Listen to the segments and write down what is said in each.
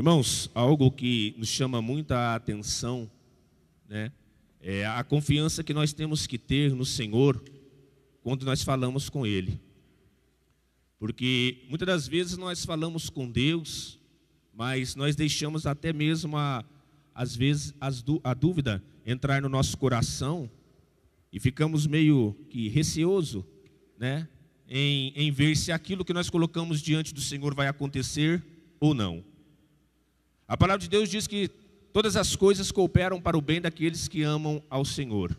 Irmãos, algo que nos chama muita atenção, né, é a confiança que nós temos que ter no Senhor quando nós falamos com Ele. Porque muitas das vezes nós falamos com Deus, mas nós deixamos até mesmo, a, às vezes, a dúvida entrar no nosso coração e ficamos meio que receoso, né? Em, em ver se aquilo que nós colocamos diante do Senhor vai acontecer ou não. A palavra de Deus diz que todas as coisas cooperam para o bem daqueles que amam ao Senhor.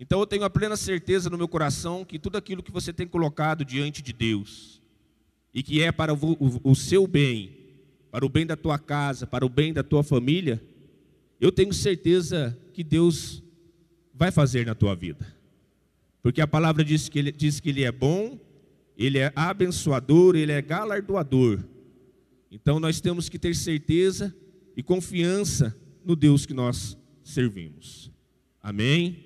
Então eu tenho a plena certeza no meu coração que tudo aquilo que você tem colocado diante de Deus, e que é para o, seu bem, para o bem da tua casa, para o bem da tua família, eu tenho certeza que Deus vai fazer na tua vida. Porque a palavra diz que ele, diz que ele é bom, ele é abençoador, ele é galardoador. Então nós temos que ter certeza e confiança no Deus que nós servimos. Amém?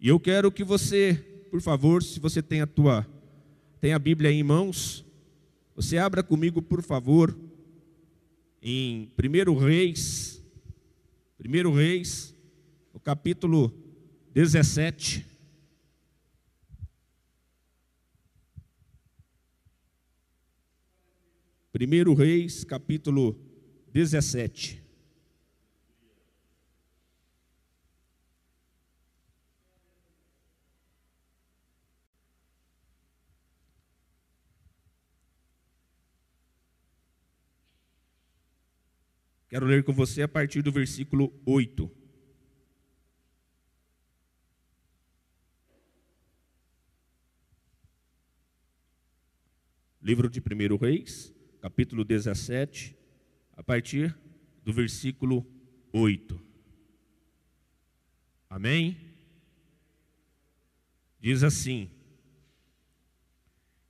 E eu quero que você, por favor, se você tem a tua tem a Bíblia em mãos, você abra comigo, por favor, em 1 Reis, 1 Reis, no capítulo 17. Primeiro Reis, capítulo 17. Quero ler com você a partir do versículo 8. Livro de 1 Reis, capítulo 17, a partir do versículo 8. Amém? Diz assim: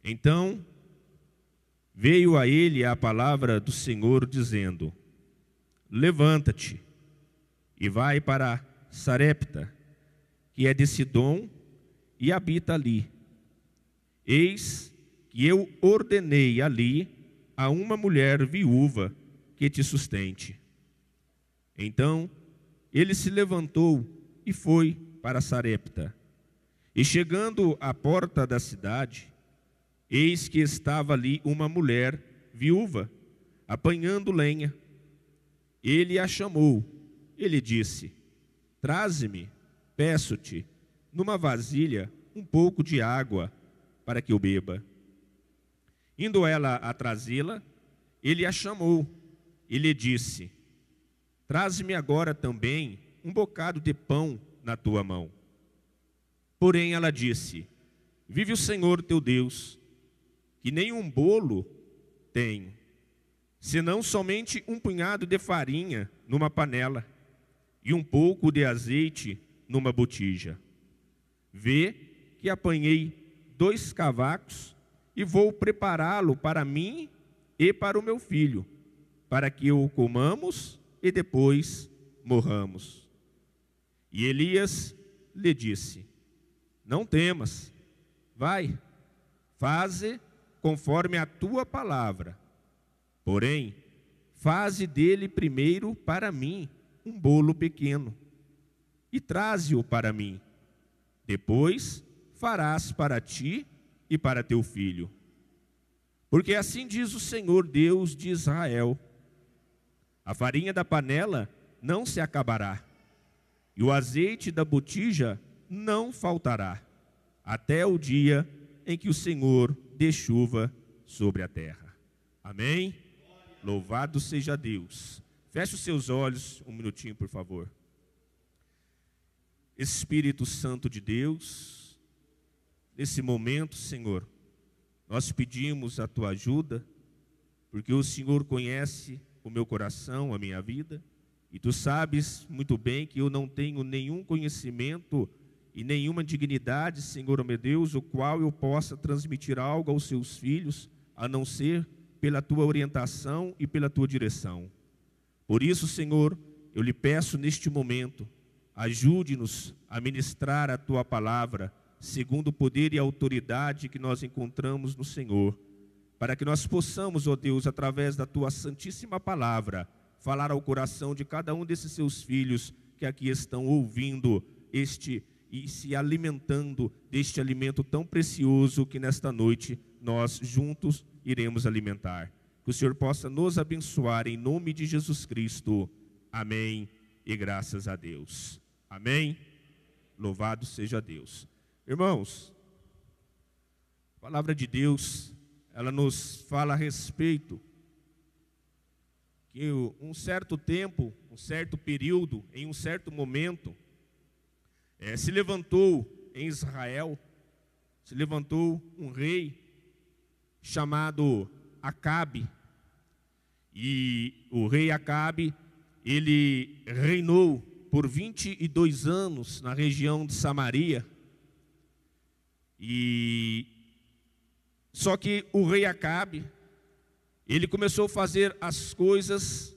Então veio a ele a palavra do Senhor, dizendo: Levanta-te e vai para Sarepta, que é de Sidom, e habita ali. Eis que eu ordenei ali a uma mulher viúva que te sustente. Então ele se levantou e foi para Sarepta. E chegando à porta da cidade, eis que estava ali uma mulher viúva, apanhando lenha. Ele a chamou. Ele disse: Traze-me, peço-te, numa vasilha, um pouco de água, para que eu beba. Indo ela a trazê-la, ele a chamou e lhe disse: Traze-me agora também um bocado de pão na tua mão. Porém ela disse: Vive o Senhor teu Deus, que nem um bolo tenho senão somente um punhado de farinha numa panela e um pouco de azeite numa botija. Vê que apanhei dois cavacos e vou prepará-lo para mim e para o meu filho, para que o comamos e depois morramos. E Elias lhe disse: Não temas, vai, faze conforme a tua palavra Porém, faze dele primeiro para mim um bolo pequeno e traze-o para mim. Depois farás para ti e para teu filho. Porque assim diz o Senhor Deus de Israel: a farinha da panela não se acabará, e o azeite da botija não faltará, até o dia em que o Senhor dê chuva sobre a terra. Amém? Louvado seja Deus. Feche os seus olhos um minutinho, por favor. Espírito Santo de Deus, nesse momento, Senhor, nós pedimos a tua ajuda, porque o Senhor conhece o meu coração, a minha vida, e tu sabes muito bem que eu não tenho nenhum conhecimento e nenhuma dignidade, Senhor, meu Deus, o qual eu possa transmitir algo aos seus filhos, a não ser pela tua orientação e pela tua direção. Por isso, Senhor, eu lhe peço neste momento, ajude-nos a ministrar a tua palavra, segundo o poder e a autoridade que nós encontramos no Senhor. para que nós possamos, ó Deus, através da tua santíssima palavra, falar ao coração de cada um desses seus filhos que aqui estão ouvindo este e se alimentando deste alimento tão precioso que nesta noite nós juntos iremos alimentar. Que o Senhor possa nos abençoar em nome de Jesus Cristo. Amém. E graças a Deus. Amém. Louvado seja Deus. Irmãos, a palavra de Deus, ela nos fala a respeito que um certo tempo, um certo período, em um certo momento, é, se levantou em Israel, se levantou um rei chamado Acabe. E o rei Acabe, ele reinou por 22 anos na região de Samaria. E só que o rei Acabe, ele começou a fazer as coisas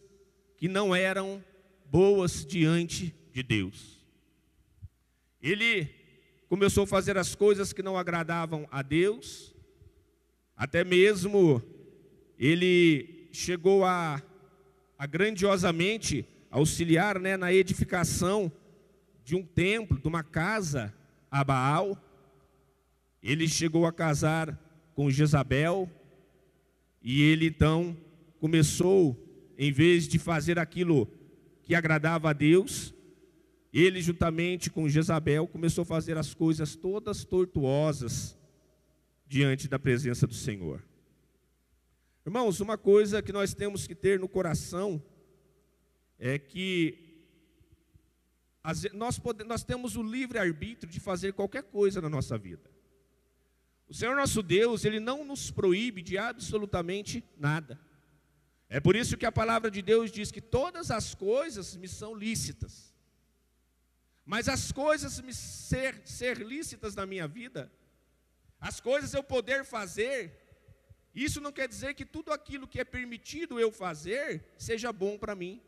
que não eram boas diante de Deus. Ele começou a fazer as coisas que não agradavam a Deus, até mesmo ele chegou a, a grandiosamente auxiliar né, na edificação de um templo, de uma casa a Baal. Ele chegou a casar com Jezabel e ele então começou, em vez de fazer aquilo que agradava a Deus, ele, juntamente com Jezabel, começou a fazer as coisas todas tortuosas diante da presença do Senhor. Irmãos, uma coisa que nós temos que ter no coração é que nós, podemos, nós temos o livre arbítrio de fazer qualquer coisa na nossa vida. O Senhor nosso Deus, Ele não nos proíbe de absolutamente nada. É por isso que a palavra de Deus diz que todas as coisas me são lícitas. Mas as coisas me ser, ser lícitas na minha vida, as coisas eu poder fazer, isso não quer dizer que tudo aquilo que é permitido eu fazer seja bom para mim.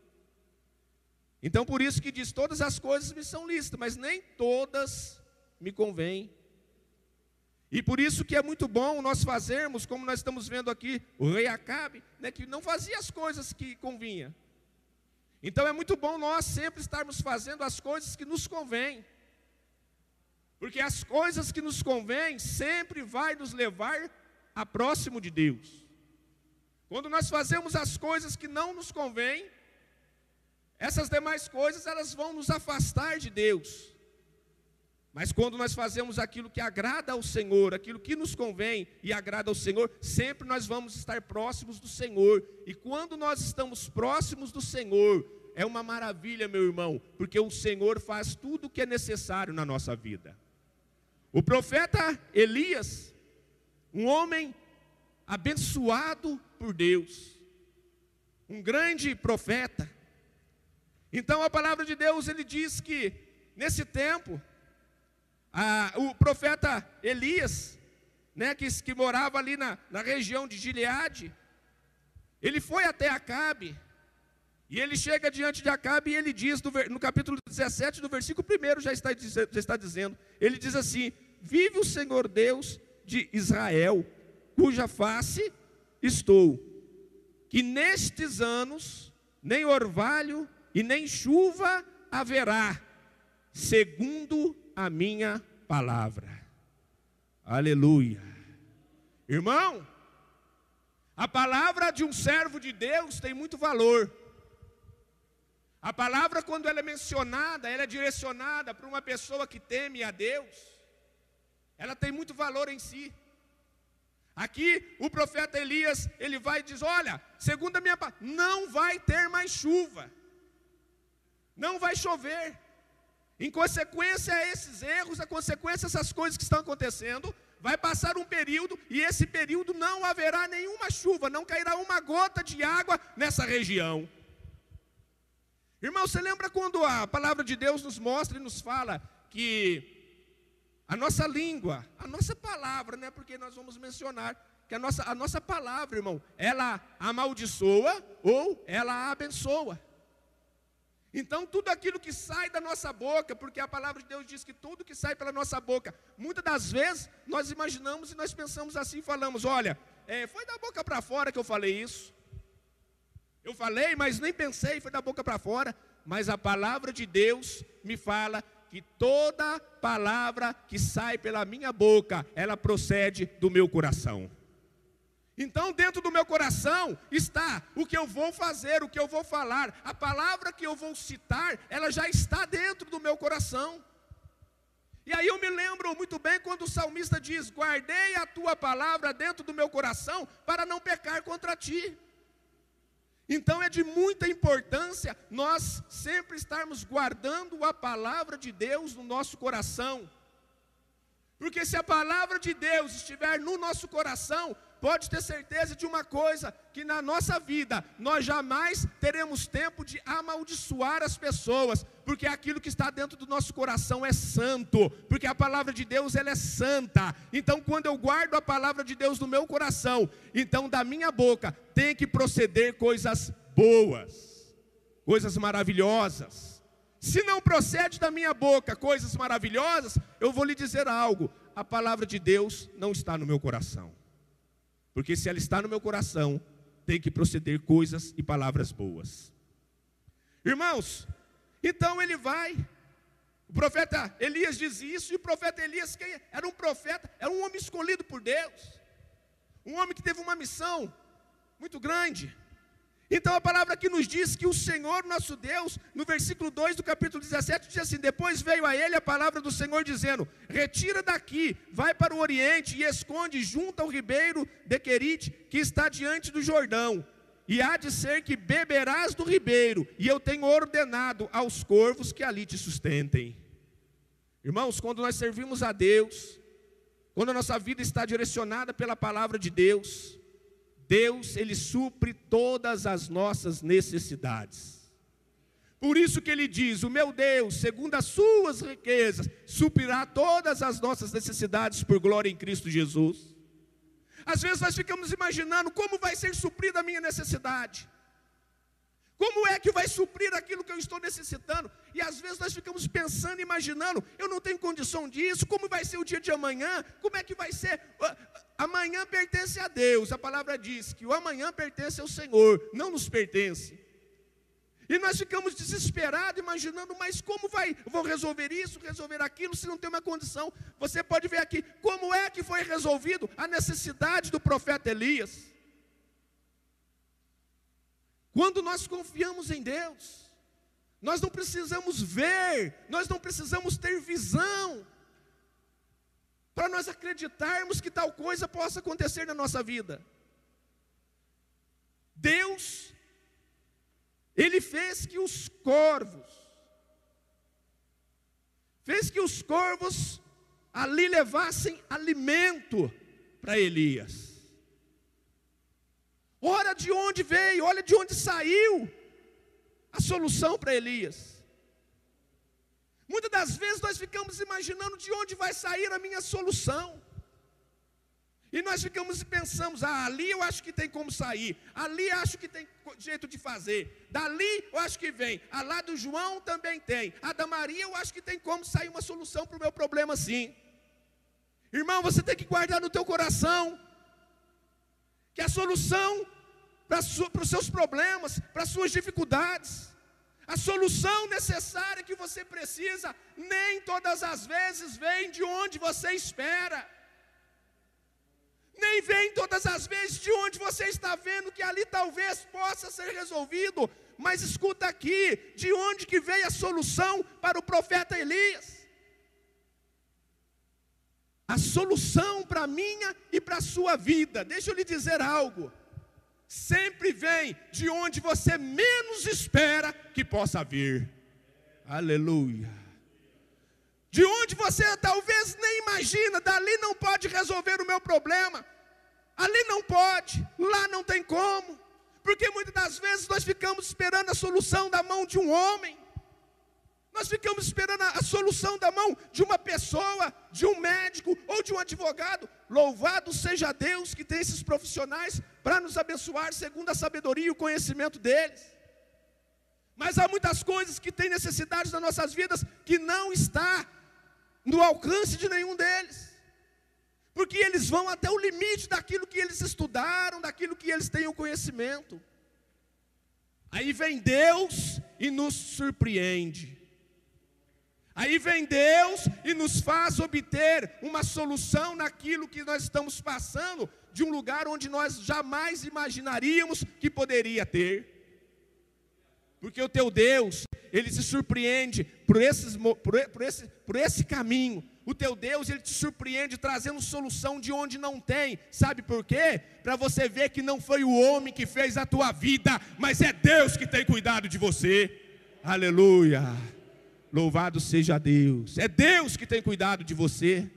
Então por isso que diz: todas as coisas me são lícitas, mas nem todas me convêm. E por isso que é muito bom nós fazermos, como nós estamos vendo aqui, o rei Acabe, né, que não fazia as coisas que convinha. Então é muito bom nós sempre estarmos fazendo as coisas que nos convêm. Porque as coisas que nos convêm sempre vai nos levar a próximo de Deus. Quando nós fazemos as coisas que não nos convêm, essas demais coisas elas vão nos afastar de Deus. Mas quando nós fazemos aquilo que agrada ao Senhor, aquilo que nos convém e agrada ao Senhor, sempre nós vamos estar próximos do Senhor. E quando nós estamos próximos do Senhor, é uma maravilha, meu irmão, porque o Senhor faz tudo o que é necessário na nossa vida. O profeta Elias, um homem abençoado por Deus, um grande profeta. Então a palavra de Deus ele diz que nesse tempo a, o profeta Elias, né, que, que morava ali na, na região de Gileade, ele foi até Acabe e ele chega diante de Acabe e ele diz, no capítulo 17, do versículo 1, já está, já está dizendo: ele diz assim: Vive o Senhor Deus de Israel, cuja face estou, que nestes anos nem orvalho e nem chuva haverá, segundo a minha palavra. Aleluia. Irmão, a palavra de um servo de Deus tem muito valor. A palavra, quando ela é mencionada, ela é direcionada para uma pessoa que teme a Deus, ela tem muito valor em si. Aqui o profeta Elias, ele vai e diz: Olha, segundo a minha palavra, não vai ter mais chuva, não vai chover. Em consequência a esses erros, a consequência essas coisas que estão acontecendo, vai passar um período e esse período não haverá nenhuma chuva, não cairá uma gota de água nessa região. Irmão, você lembra quando a palavra de Deus nos mostra e nos fala que a nossa língua, a nossa palavra, né? Porque nós vamos mencionar que a nossa, a nossa palavra, irmão, ela amaldiçoa ou ela abençoa. Então, tudo aquilo que sai da nossa boca, porque a palavra de Deus diz que tudo que sai pela nossa boca, muitas das vezes nós imaginamos e nós pensamos assim, falamos: olha, é, foi da boca para fora que eu falei isso. Eu falei, mas nem pensei, foi da boca para fora. Mas a palavra de Deus me fala que toda palavra que sai pela minha boca, ela procede do meu coração. Então, dentro do meu coração está o que eu vou fazer, o que eu vou falar, a palavra que eu vou citar, ela já está dentro do meu coração. E aí eu me lembro muito bem quando o salmista diz: Guardei a tua palavra dentro do meu coração para não pecar contra ti. Então é de muita importância nós sempre estarmos guardando a palavra de Deus no nosso coração. Porque se a palavra de Deus estiver no nosso coração, pode ter certeza de uma coisa: que na nossa vida nós jamais teremos tempo de amaldiçoar as pessoas, porque aquilo que está dentro do nosso coração é santo, porque a palavra de Deus ela é santa. Então, quando eu guardo a palavra de Deus no meu coração, então da minha boca tem que proceder coisas boas, coisas maravilhosas. Se não procede da minha boca coisas maravilhosas, eu vou lhe dizer algo: a palavra de Deus não está no meu coração. Porque se ela está no meu coração, tem que proceder coisas e palavras boas. Irmãos, então ele vai. O profeta Elias diz isso, e o profeta Elias quem era um profeta, era um homem escolhido por Deus. Um homem que teve uma missão muito grande. Então a palavra aqui nos diz que o Senhor nosso Deus, no versículo 2 do capítulo 17, diz assim: Depois veio a ele a palavra do Senhor dizendo: Retira daqui, vai para o oriente e esconde junto ao ribeiro de Querite, que está diante do Jordão. E há de ser que beberás do ribeiro, e eu tenho ordenado aos corvos que ali te sustentem. Irmãos, quando nós servimos a Deus, quando a nossa vida está direcionada pela palavra de Deus, Deus, ele supre todas as nossas necessidades. Por isso que ele diz: "O meu Deus, segundo as suas riquezas, suprirá todas as nossas necessidades por glória em Cristo Jesus." Às vezes nós ficamos imaginando como vai ser suprida a minha necessidade. Como é que vai suprir aquilo que eu estou necessitando? E às vezes nós ficamos pensando, imaginando, eu não tenho condição disso, como vai ser o dia de amanhã? Como é que vai ser? Amanhã pertence a Deus. A palavra diz que o amanhã pertence ao Senhor, não nos pertence. E nós ficamos desesperados, imaginando, mas como vai? vou resolver isso, resolver aquilo, se não tem uma condição. Você pode ver aqui como é que foi resolvido a necessidade do profeta Elias. Quando nós confiamos em Deus, nós não precisamos ver, nós não precisamos ter visão, para nós acreditarmos que tal coisa possa acontecer na nossa vida. Deus, Ele fez que os corvos, fez que os corvos ali levassem alimento para Elias. Ora de onde veio, olha de onde saiu a solução para Elias. Muitas das vezes nós ficamos imaginando de onde vai sair a minha solução. E nós ficamos e pensamos, ah, ali eu acho que tem como sair, ali acho que tem jeito de fazer, dali eu acho que vem, a lá do João também tem, a da Maria eu acho que tem como sair uma solução para o meu problema sim. Irmão, você tem que guardar no teu coração que a solução para, os seus problemas, para as suas dificuldades, a solução necessária que você precisa, nem todas as vezes vem de onde você espera, nem vem todas as vezes de onde você está vendo que ali talvez possa ser resolvido, mas escuta aqui, de onde que veio a solução para o profeta Elias? a solução para a minha e para a sua vida. Deixa eu lhe dizer algo. Sempre vem de onde você menos espera que possa vir. Aleluia. De onde você talvez nem imagina, dali não pode resolver o meu problema. Ali não pode, lá não tem como. Porque muitas das vezes nós ficamos esperando a solução da mão de um homem. Nós ficamos esperando a, solução da mão de uma pessoa, de um médico ou de um advogado. Louvado seja Deus que tem esses profissionais para nos abençoar segundo a sabedoria e o conhecimento deles. Mas há muitas coisas que têm necessidades nas nossas vidas que não está no alcance de nenhum deles. porque eles vão até o limite daquilo que eles estudaram, daquilo que eles têm o conhecimento. Aí vem Deus e nos surpreende. Aí vem Deus e nos faz obter uma solução naquilo que nós estamos passando, de um lugar onde nós jamais imaginaríamos que poderia ter. Porque o teu Deus, ele se surpreende por, esses, por, por, esse, por esse caminho. O teu Deus, ele te surpreende trazendo solução de onde não tem. Sabe por quê? Para você ver que não foi o homem que fez a tua vida, mas é Deus que tem cuidado de você. Aleluia. Louvado seja Deus. É Deus que tem cuidado de você.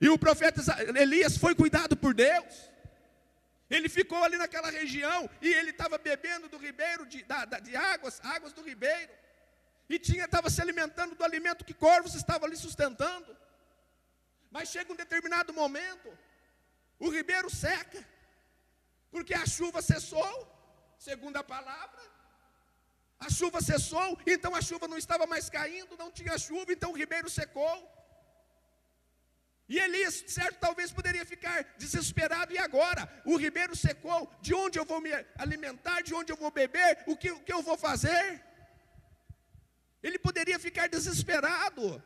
E o profeta Elias foi cuidado por Deus. Ele ficou ali naquela região e ele estava bebendo do ribeiro de, da, de águas, águas do ribeiro. E tinha estava se alimentando do alimento que corvos estavam ali sustentando. Mas chega um determinado momento, o ribeiro seca, porque a chuva cessou, segundo a palavra. A chuva cessou, então a chuva não estava mais caindo, não tinha chuva, então o ribeiro secou. E Elias, certo, talvez poderia ficar desesperado. E agora? O ribeiro secou. De onde eu vou me alimentar? De onde eu vou beber? O que, o que eu vou fazer? Ele poderia ficar desesperado.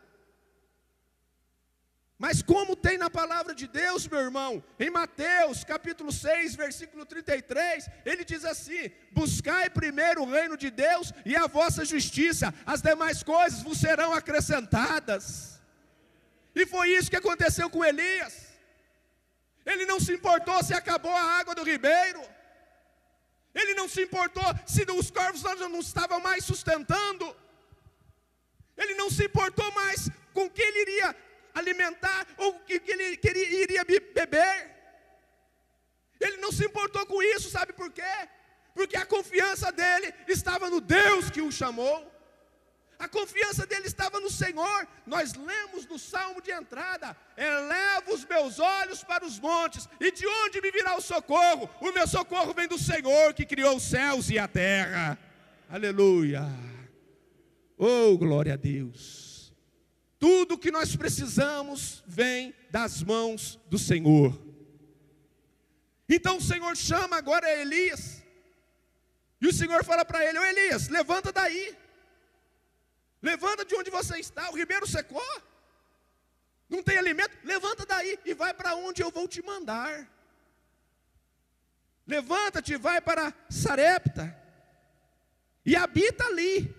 Mas como tem na palavra de Deus, meu irmão, em Mateus capítulo 6, versículo 33, ele diz assim: Buscai primeiro o reino de Deus e a vossa justiça, as demais coisas vos serão acrescentadas. E foi isso que aconteceu com Elias. Ele não se importou se acabou a água do ribeiro. Ele não se importou se os corvos não estavam mais sustentando. Ele não se importou mais com que ele iria alimentar ou o que ele queria, iria beber. Ele não se importou com isso, sabe por quê? Porque a confiança dele estava no Deus que o chamou. A confiança dele estava no Senhor. Nós lemos no salmo de entrada: Eleva os meus olhos para os montes, e de onde me virá o socorro? O meu socorro vem do Senhor que criou os céus e a terra. Aleluia. Oh, glória a Deus. Tudo que nós precisamos vem das mãos do Senhor. Então o Senhor chama agora Elias. E o Senhor fala para ele: Ô Elias, levanta daí. Levanta de onde você está, o ribeiro secou. Não tem alimento? Levanta daí e vai para onde eu vou te mandar. Levanta-te e vai para Sarepta e habita ali.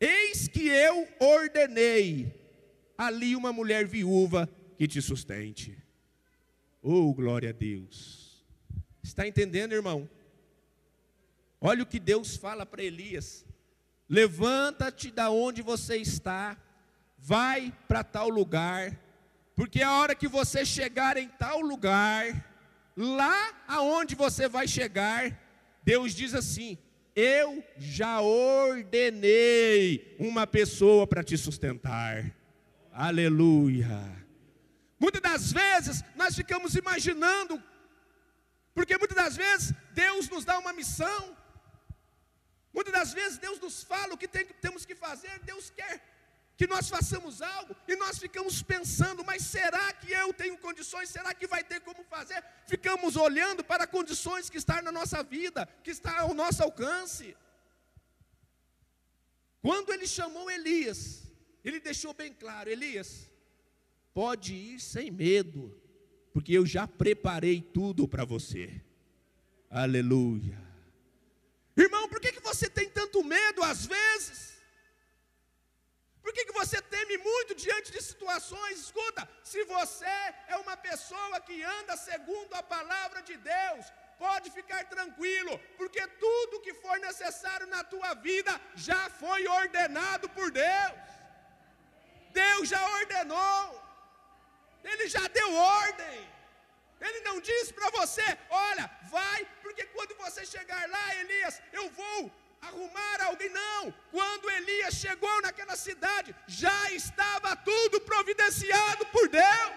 Eis que eu ordenei ali uma mulher viúva que te sustente. Oh, glória a Deus. Está entendendo, irmão? Olha o que Deus fala para Elias. Levanta-te da onde você está, vai para tal lugar, porque a hora que você chegar em tal lugar, lá aonde você vai chegar, Deus diz assim: Eu já ordenei uma pessoa para te sustentar. Aleluia. Muitas das vezes nós ficamos imaginando, porque muitas das vezes Deus nos dá uma missão, Muitas das vezes Deus nos fala o que tem, temos que fazer, Deus quer que nós façamos algo e nós ficamos pensando, mas será que eu tenho condições? Será que vai ter como fazer? Ficamos olhando para condições que estão na nossa vida, que está ao nosso alcance. Quando ele chamou Elias, ele deixou bem claro: Elias, pode ir sem medo, porque eu já preparei tudo para você. Aleluia. Irmão, por que, que você tem tanto medo às vezes? Por que, que você teme muito diante de situações? Escuta, se você é uma pessoa que anda segundo a palavra de Deus, pode ficar tranquilo, porque tudo que for necessário na tua vida já foi ordenado por Deus. Deus já ordenou, Ele já deu ordem. Ele não diz para você, olha, vai, porque quando você chegar lá, Elias, eu vou arrumar alguém. Não, quando Elias chegou naquela cidade, já estava tudo providenciado por Deus.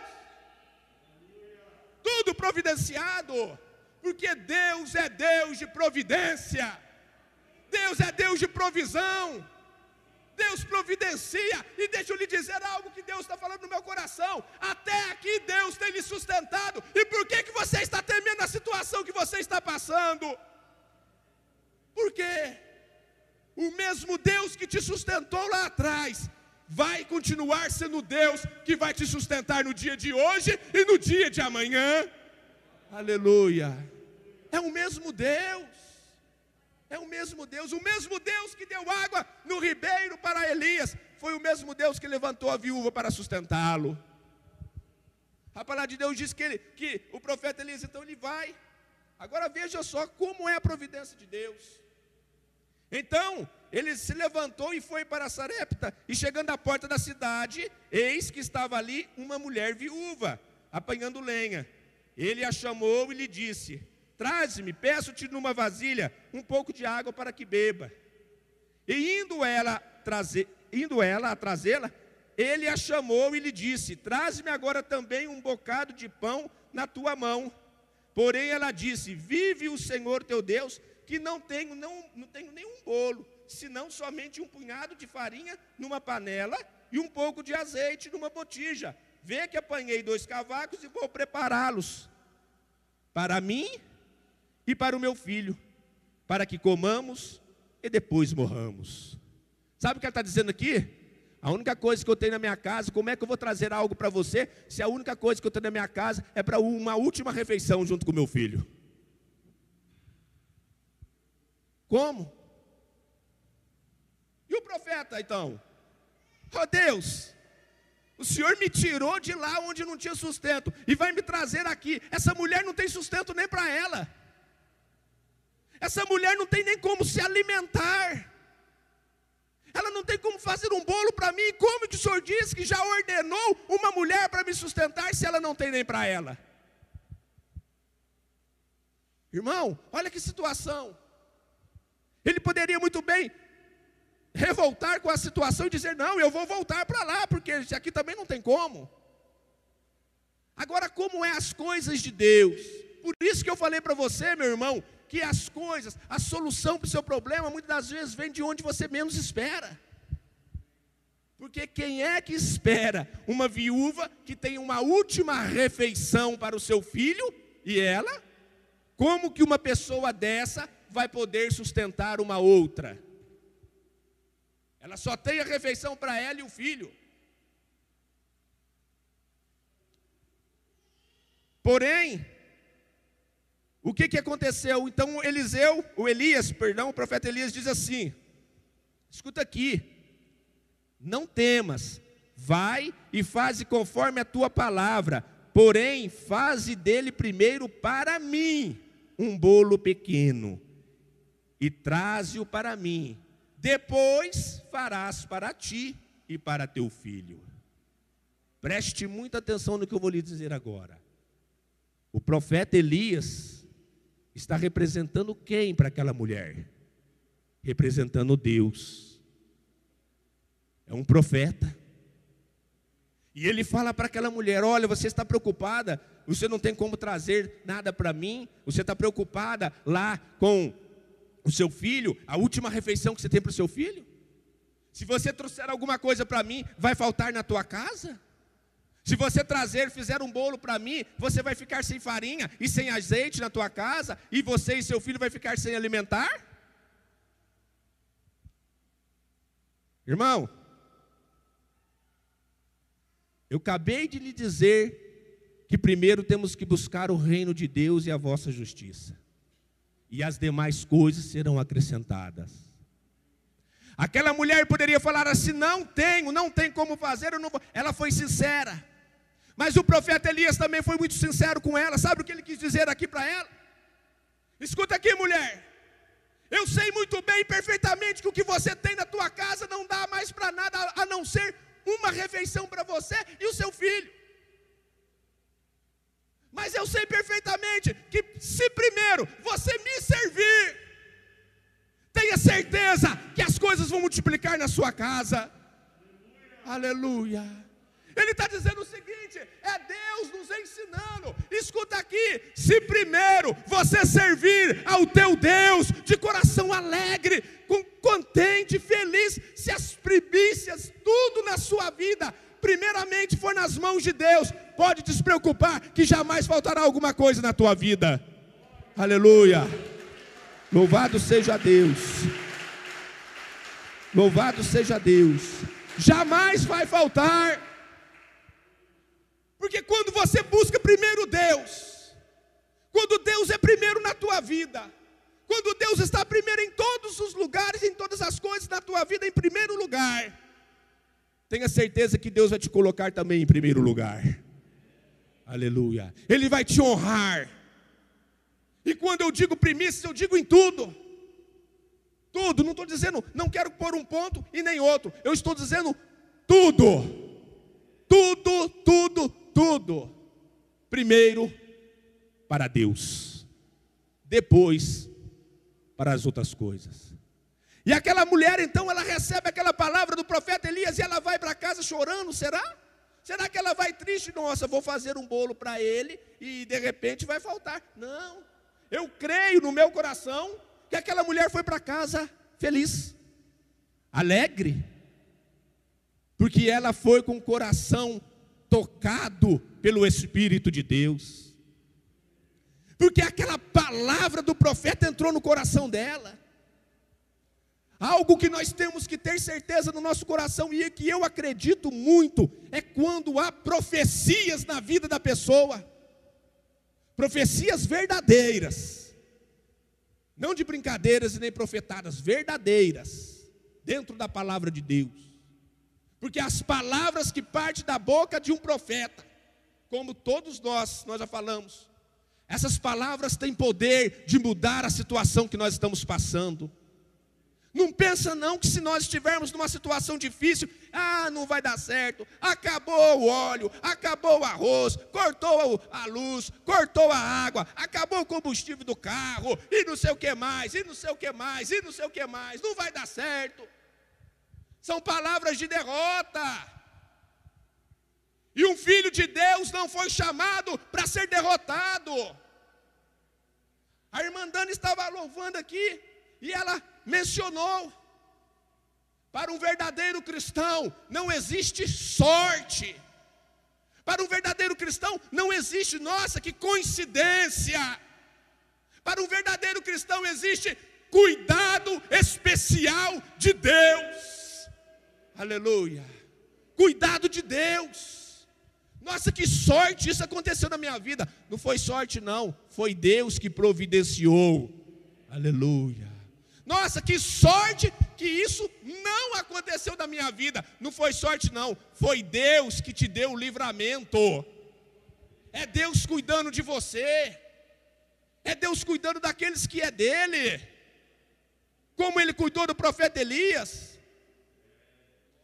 Tudo providenciado, porque Deus é Deus de providência, Deus é Deus de provisão. Deus providencia, e deixa eu lhe dizer algo que Deus está falando no meu coração. Até aqui Deus tem lhe sustentado. E por que, que você está temendo a situação que você está passando? Por quê? O mesmo Deus que te sustentou lá atrás, vai continuar sendo Deus que vai te sustentar no dia de hoje e no dia de amanhã. Aleluia. É o mesmo Deus. É o mesmo Deus, o mesmo Deus que deu água no ribeiro para Elias, foi o mesmo Deus que levantou a viúva para sustentá-lo. A palavra de Deus diz que, ele, que o profeta Elias, então ele vai. Agora veja só como é a providência de Deus. Então, ele se levantou e foi para Sarepta, e chegando à porta da cidade, eis que estava ali uma mulher viúva, apanhando lenha. Ele a chamou e lhe disse: Traze-me, peço-te numa vasilha um pouco de água para que beba. E indo ela, trazer, indo ela a trazê-la, ele a chamou e lhe disse: Traze-me agora também um bocado de pão na tua mão. Porém ela disse: Vive o Senhor teu Deus, que não tenho, não, não tenho nenhum bolo, senão somente um punhado de farinha numa panela e um pouco de azeite numa botija. Vê que apanhei dois cavacos e vou prepará-los para mim e para o meu filho, para que comamos e depois morramos. Sabe o que ela está dizendo aqui? A única coisa que eu tenho na minha casa, como é que eu vou trazer algo para você, se a única coisa que eu tenho na minha casa é para uma última refeição junto com o meu filho? Como? E o profeta então? Oh Deus, o Senhor me tirou de lá onde não tinha sustento e vai me trazer aqui. Essa mulher não tem sustento nem para ela. Essa mulher não tem nem como se alimentar. Ela não tem como fazer um bolo para mim. Como que o senhor diz que já ordenou uma mulher para me sustentar se ela não tem nem para ela? Irmão, olha que situação. Ele poderia muito bem revoltar com a situação e dizer: Não, eu vou voltar para lá, porque aqui também não tem como. Agora, como é as coisas de Deus? Por isso que eu falei para você, meu irmão, que as coisas, a solução para o seu problema, muitas das vezes vem de onde você menos espera. Porque quem é que espera uma viúva que tem uma última refeição para o seu filho e ela? Como que uma pessoa dessa vai poder sustentar uma outra? Ela só tem a refeição para ela e o filho. Porém, o que, que aconteceu? Então Eliseu, o Elias, perdão, o profeta Elias diz assim: escuta aqui, não temas, vai e faze conforme a tua palavra, porém faze dele primeiro para mim um bolo pequeno e traze-o para mim, depois farás para ti e para teu filho. Preste muita atenção no que eu vou lhe dizer agora. O profeta Elias está representando quem para aquela mulher? Representando Deus. É um profeta. E ele fala para aquela mulher: Olha, você está preocupada, você não tem como trazer nada para mim, você está preocupada lá com o seu filho, a última refeição que você tem para o seu filho? Se você trouxer alguma coisa para mim, vai faltar na tua casa? Se você trazer, fizer um bolo para mim, você vai ficar sem farinha e sem azeite na tua casa, e você e seu filho vai ficar sem alimentar? Irmão, eu acabei de lhe dizer que primeiro temos que buscar o reino de Deus e a vossa justiça, e as demais coisas serão acrescentadas. Aquela mulher poderia falar assim: não tenho, não tem como fazer, ela foi sincera. Mas o profeta Elias também foi muito sincero com ela. Sabe o que ele quis dizer aqui para ela? Escuta aqui, mulher. Eu sei muito bem, perfeitamente, que o que você tem na tua casa não dá mais para nada a não ser uma refeição para você e o seu filho. Mas eu sei perfeitamente que se primeiro você me servir, tenha certeza que as coisas vão multiplicar na sua casa. Aleluia. Ele está dizendo o seguinte: é Deus nos ensinando. Escuta aqui: se primeiro você servir ao teu Deus de coração alegre, com contente, feliz, se as primícias, tudo na sua vida primeiramente for nas mãos de Deus, pode te preocupar que jamais faltará alguma coisa na tua vida. Aleluia. Louvado seja Deus. Louvado seja Deus. Jamais vai faltar. Porque quando você busca primeiro Deus, quando Deus é primeiro na tua vida, quando Deus está primeiro em todos os lugares, em todas as coisas na tua vida, em primeiro lugar, tenha certeza que Deus vai te colocar também em primeiro lugar. Aleluia. Ele vai te honrar. E quando eu digo primícias, eu digo em tudo. Tudo, não estou dizendo, não quero pôr um ponto e nem outro. Eu estou dizendo tudo. Tudo, tudo, tudo. Primeiro para Deus. Depois para as outras coisas. E aquela mulher, então, ela recebe aquela palavra do profeta Elias e ela vai para casa chorando, será? Será que ela vai triste? Nossa, vou fazer um bolo para ele e de repente vai faltar. Não. Eu creio no meu coração que aquela mulher foi para casa feliz, alegre, porque ela foi com o coração tocado pelo Espírito de Deus porque aquela palavra do profeta entrou no coração dela. Algo que nós temos que ter certeza no nosso coração e que eu acredito muito é quando há profecias na vida da pessoa, profecias verdadeiras, não de brincadeiras e nem profetadas, verdadeiras, dentro da palavra de Deus, porque as palavras que partem da boca de um profeta, como todos nós, nós já falamos, essas palavras têm poder de mudar a situação que nós estamos passando. Não pensa não que se nós estivermos numa situação difícil, ah, não vai dar certo, acabou o óleo, acabou o arroz, cortou a luz, cortou a água, acabou o combustível do carro, e não sei o que mais, e não sei o que mais, e não sei o que mais, não vai dar certo. São palavras de derrota. E um filho de Deus não foi chamado para ser derrotado. A irmã Dani estava louvando aqui e ela mencionou: para um verdadeiro cristão não existe sorte. Para um verdadeiro cristão não existe, nossa, que coincidência. Para um verdadeiro cristão existe cuidado especial de Deus. Aleluia. Cuidado de Deus. Nossa, que sorte isso aconteceu na minha vida. Não foi sorte, não. Foi Deus que providenciou. Aleluia. Nossa, que sorte que isso não aconteceu na minha vida. Não foi sorte, não. Foi Deus que te deu o livramento. É Deus cuidando de você. É Deus cuidando daqueles que é dele. Como ele cuidou do profeta Elias.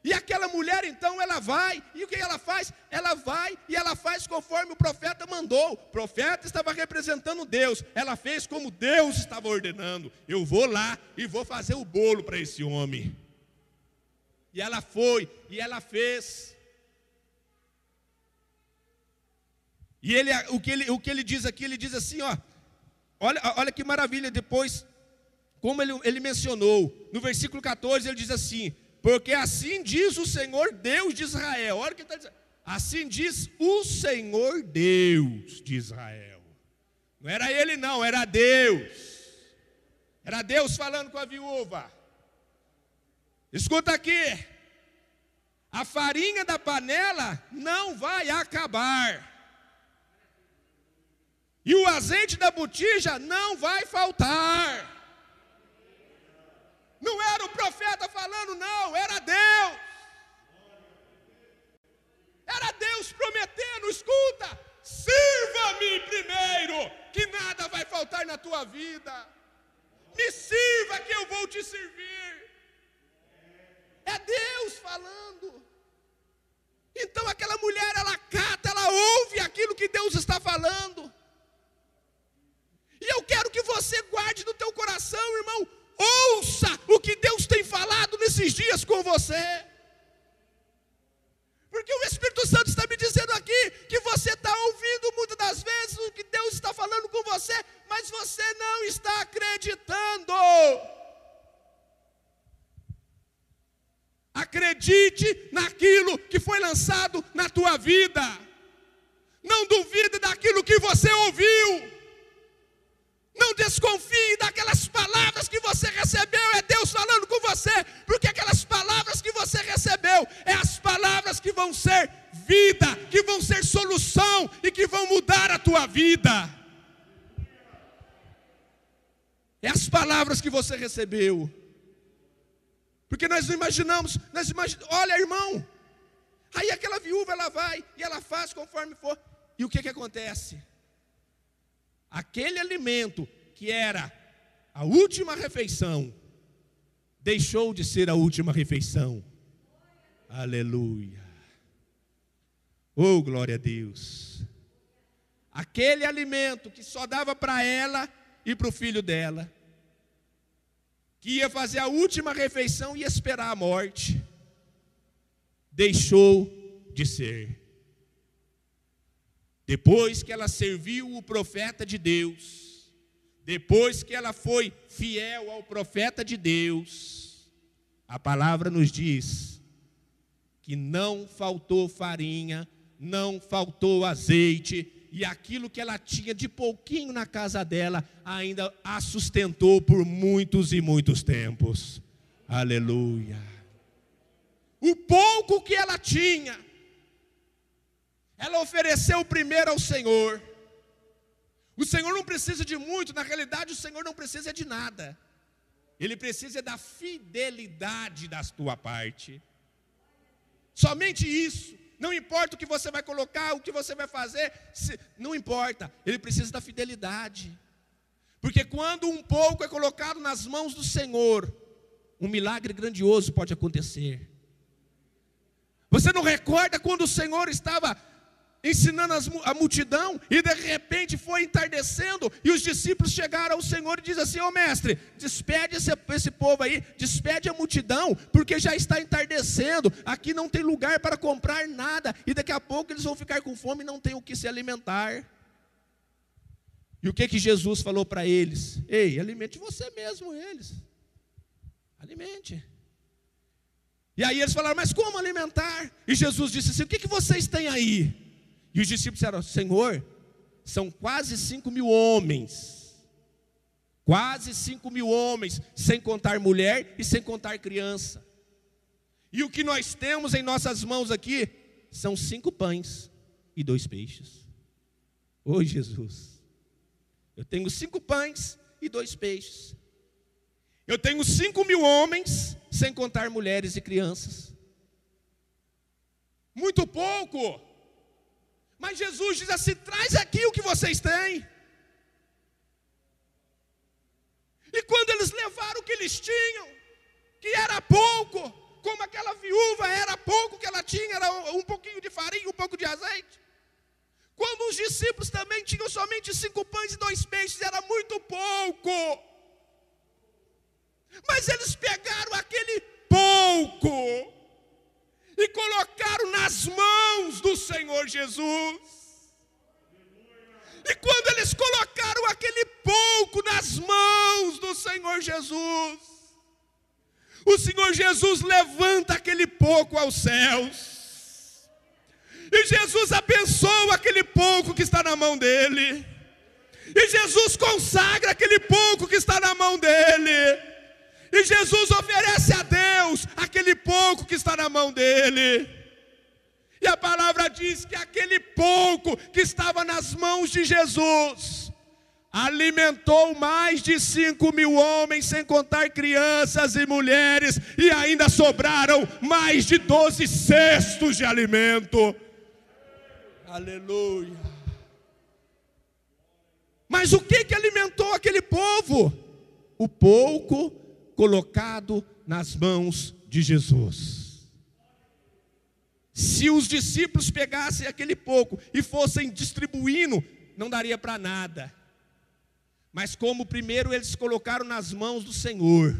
E aquela mulher então, ela vai, e o que ela faz? Ela vai e ela faz conforme o profeta mandou. O profeta estava representando Deus, ela fez como Deus estava ordenando. Eu vou lá e vou fazer o bolo para esse homem. E ela foi, e ela fez. E ele, o, que ele, o que ele diz aqui, ele diz assim: ó, olha, olha que maravilha, depois, como ele, ele mencionou, no versículo 14, ele diz assim: porque assim diz o Senhor Deus de Israel. Olha o que está dizendo. Assim diz o Senhor Deus de Israel. Não era ele, não, era Deus. Era Deus falando com a viúva. Escuta aqui. A farinha da panela não vai acabar. E o azeite da botija não vai faltar. Não era o profeta falando, não, era Deus. Era Deus prometendo: escuta, sirva-me primeiro, que nada vai faltar na tua vida. Me sirva que eu vou te servir. É Deus falando. Então aquela mulher, ela cata, ela ouve aquilo que Deus está falando. E eu quero que você guarde no teu coração, irmão, Ouça o que Deus tem falado nesses dias com você. Porque o Espírito Santo está me dizendo aqui que você está ouvindo muitas das vezes o que Deus está falando com você, mas você não está acreditando. Acredite naquilo que foi lançado na tua vida. Não duvide daquilo que você ouviu. Não desconfie daquelas palavras que você recebeu, é Deus falando com você, porque aquelas palavras que você recebeu é as palavras que vão ser vida, que vão ser solução e que vão mudar a tua vida. É as palavras que você recebeu. Porque nós não imaginamos, nós imaginamos, olha irmão, aí aquela viúva ela vai e ela faz conforme for. E o que que acontece? Aquele alimento que era a última refeição, deixou de ser a última refeição. Aleluia. Oh, glória a Deus. Aquele alimento que só dava para ela e para o filho dela, que ia fazer a última refeição e esperar a morte, deixou de ser. Depois que ela serviu o profeta de Deus, depois que ela foi fiel ao profeta de Deus, a palavra nos diz que não faltou farinha, não faltou azeite, e aquilo que ela tinha de pouquinho na casa dela ainda a sustentou por muitos e muitos tempos. Aleluia. O pouco que ela tinha, ela ofereceu primeiro ao Senhor. O Senhor não precisa de muito, na realidade, o Senhor não precisa de nada. Ele precisa da fidelidade da tua parte. Somente isso. Não importa o que você vai colocar, o que você vai fazer, se, não importa. Ele precisa da fidelidade. Porque quando um pouco é colocado nas mãos do Senhor, um milagre grandioso pode acontecer. Você não recorda quando o Senhor estava ensinando a multidão, e de repente foi entardecendo, e os discípulos chegaram ao Senhor e dizem assim: Ô oh, mestre, despede esse, esse povo aí, despede a multidão, porque já está entardecendo, aqui não tem lugar para comprar nada, e daqui a pouco eles vão ficar com fome e não tem o que se alimentar. E o que que Jesus falou para eles? Ei, alimente você mesmo eles. Alimente. E aí eles falaram, mas como alimentar? E Jesus disse assim: o que, que vocês têm aí? E os discípulos disseram: Senhor, são quase cinco mil homens. Quase cinco mil homens, sem contar mulher e sem contar criança. E o que nós temos em nossas mãos aqui são cinco pães e dois peixes. Oi, Jesus. Eu tenho cinco pães e dois peixes. Eu tenho cinco mil homens, sem contar mulheres e crianças. Muito pouco. Mas Jesus diz assim: traz aqui o que vocês têm. E quando eles levaram o que eles tinham, que era pouco, como aquela viúva era pouco que ela tinha, era um pouquinho de farinha, um pouco de azeite. Como os discípulos também tinham somente cinco pães e dois peixes, era muito pouco. Mas eles pegaram aquele pouco e colocaram nas mãos do Senhor Jesus. E quando eles colocaram aquele pouco nas mãos do Senhor Jesus, o Senhor Jesus levanta aquele pouco aos céus. E Jesus abençoa aquele pouco que está na mão dele. E Jesus consagra aquele pouco que está na mão dele. E Jesus oferece a Deus aquele pouco que está na mão dele. E a palavra diz que aquele pouco que estava nas mãos de Jesus alimentou mais de cinco mil homens, sem contar crianças e mulheres, e ainda sobraram mais de doze cestos de alimento. Aleluia. Mas o que que alimentou aquele povo? O pouco colocado nas mãos de Jesus. Se os discípulos pegassem aquele pouco e fossem distribuindo, não daria para nada. Mas como primeiro eles colocaram nas mãos do Senhor,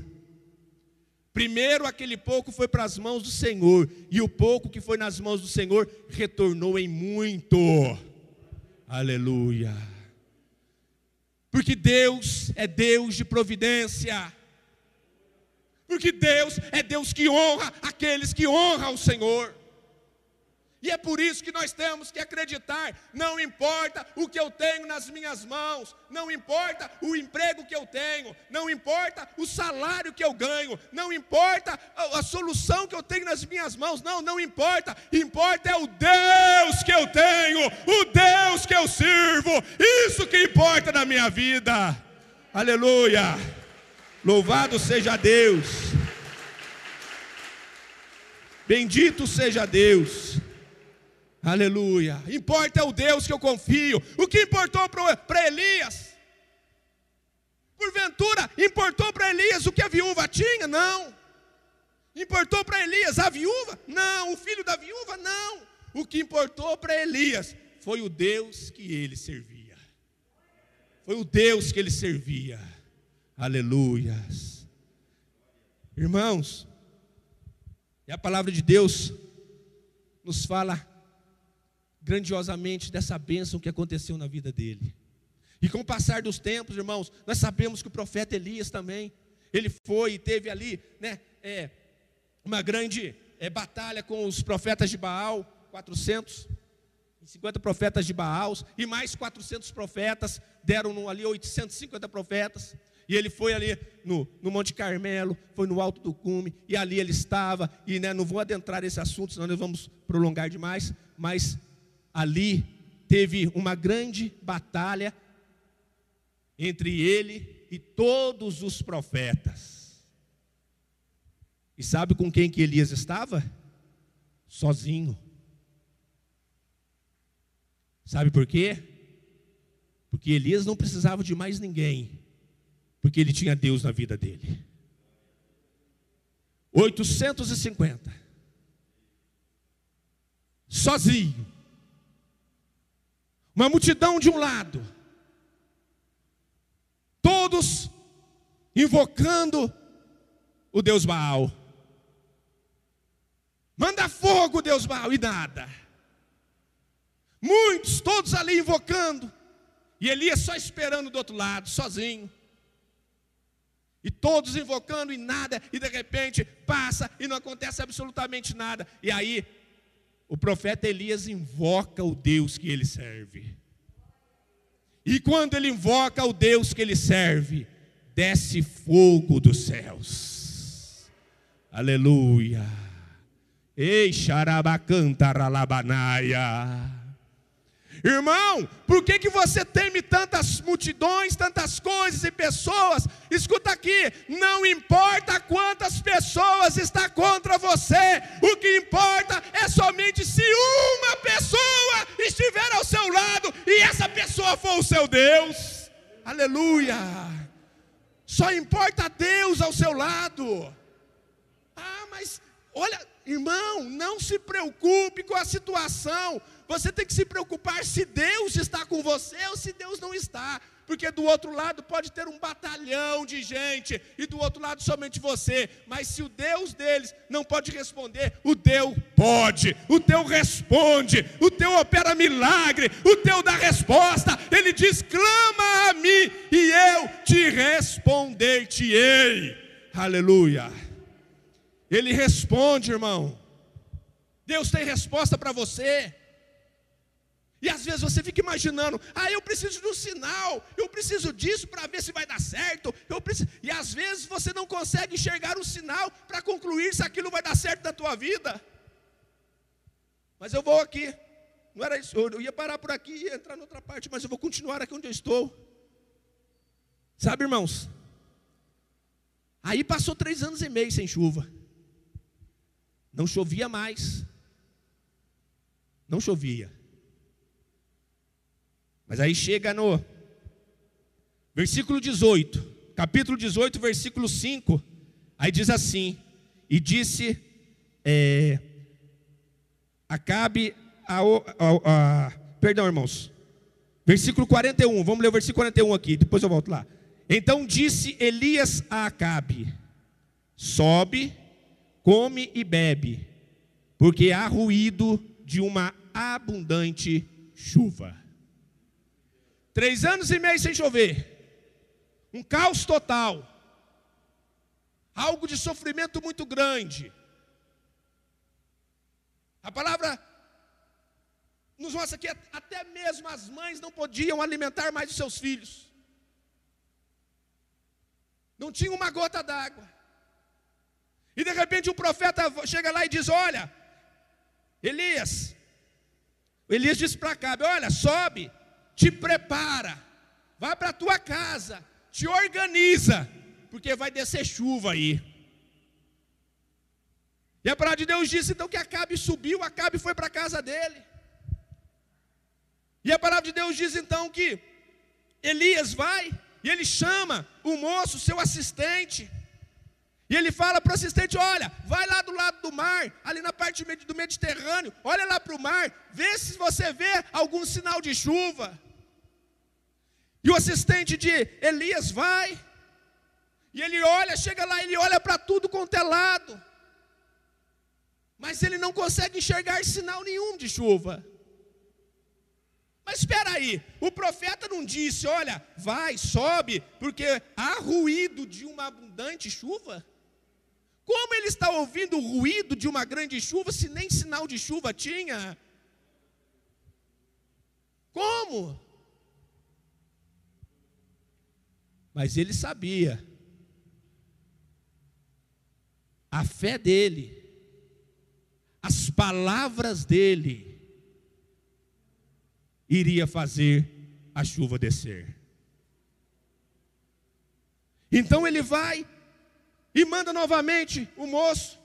primeiro aquele pouco foi para as mãos do Senhor, e o pouco que foi nas mãos do Senhor retornou em muito. Aleluia. Porque Deus é Deus de providência. Porque Deus é Deus que honra aqueles que honram o Senhor. E é por isso que nós temos que acreditar. Não importa o que eu tenho nas minhas mãos, não importa o emprego que eu tenho, não importa o salário que eu ganho, não importa a, a, solução que eu tenho nas minhas mãos, não, não importa. Importa é o Deus que eu tenho, o Deus que eu sirvo. Isso que importa na minha vida. Aleluia. Louvado seja Deus. Bendito seja Deus. Aleluia. Importa é o Deus que eu confio. O que importou para Elias? Porventura, importou para Elias o que a viúva tinha? Não. Importou para Elias a viúva? Não. O filho da viúva? Não. O que importou para Elias foi o Deus que ele servia. Foi o Deus que ele servia. Aleluias. Irmãos, e a palavra de Deus nos fala grandiosamente dessa bênção que aconteceu na vida dele. E com o passar dos tempos, irmãos, nós sabemos que o profeta Elias também, ele foi e teve ali, né, é, uma grande é, batalha com os profetas de Baal, 450 profetas de Baal, e mais 400 profetas, deram ali 850 profetas, e ele foi ali no, no Monte Carmelo, foi no alto do cume, e ali ele estava, e né, não vou adentrar nesse assunto, senão nós vamos prolongar demais, mas ali teve uma grande batalha entre ele e todos os profetas. E sabe com quem que Elias estava? Sozinho. Sabe por quê? Porque Elias não precisava de mais ninguém, porque ele tinha Deus na vida dele. 850. Sozinho uma multidão de um lado, todos invocando o Deus Baal. Manda fogo, Deus Baal, e nada. Muitos, todos ali invocando, e Elias só esperando do outro lado, sozinho. E todos invocando e nada, e de repente passa e não acontece absolutamente nada. E aí o profeta Elias invoca o Deus que ele serve. E quando ele invoca o Deus que ele serve, desce fogo dos céus. Aleluia. Ei, xarabacanta ralabanaia. Irmão, por que, que você teme tantas multidões, tantas coisas e pessoas? Escuta aqui, não importa quantas pessoas está contra você, o que importa é somente se uma pessoa estiver ao seu lado e essa pessoa for o seu Deus. Aleluia! Só importa Deus ao seu lado. Ah, mas olha, irmão, não se preocupe com a situação você tem que se preocupar se Deus está com você ou se Deus não está. Porque do outro lado pode ter um batalhão de gente, e do outro lado somente você. Mas se o Deus deles não pode responder, o teu pode, o teu responde, o teu opera milagre, o teu dá resposta. Ele diz: clama a mim, e eu te responder-te-ei. Aleluia. Ele responde, irmão. Deus tem resposta para você. E às vezes você fica imaginando, ah, eu preciso de um sinal, eu preciso disso para ver se vai dar certo. Eu preciso... E às vezes você não consegue enxergar um sinal para concluir se aquilo vai dar certo na tua vida. Mas eu vou aqui. Não era isso, eu ia parar por aqui e entrar noutra parte, mas eu vou continuar aqui onde eu estou. Sabe, irmãos? Aí passou três anos e meio sem chuva. Não chovia mais. Não chovia. Mas aí chega no versículo 18, capítulo 18, versículo 5, aí diz assim: E disse é, Acabe a, a, a, Perdão, irmãos. Versículo 41, vamos ler o versículo 41 aqui, depois eu volto lá. Então disse Elias a Acabe: Sobe, come e bebe, porque há ruído de uma abundante chuva. Três anos e meio sem chover. Um caos total. Algo de sofrimento muito grande. A palavra nos mostra que até mesmo as mães não podiam alimentar mais os seus filhos. Não tinha uma gota d'água. E de repente o profeta chega lá e diz: Olha, Elias, Elias disse para Cabe: Olha, sobe, te prepara, vai para a tua casa, te organiza, porque vai descer chuva aí. E a palavra de Deus disse então que Acabe subiu, Acabe foi para a casa dele. E a palavra de Deus diz então que Elias vai e ele chama o moço, seu assistente. E ele fala para o assistente: Olha, vai lá do lado do mar, ali na parte do Mediterrâneo, olha lá para o mar, vê se você vê algum sinal de chuva. E o assistente de Elias vai, e ele olha, chega lá, ele olha para tudo quanto é lado, mas ele não consegue enxergar sinal nenhum de chuva. Mas espera aí, o profeta não disse, olha, vai, sobe, porque há ruído de uma abundante chuva? Como ele está ouvindo o ruído de uma grande chuva se nem sinal de chuva tinha? Como? Mas ele sabia. A fé dele, as palavras dele, iria fazer a chuva descer. Então ele vai e manda novamente o moço.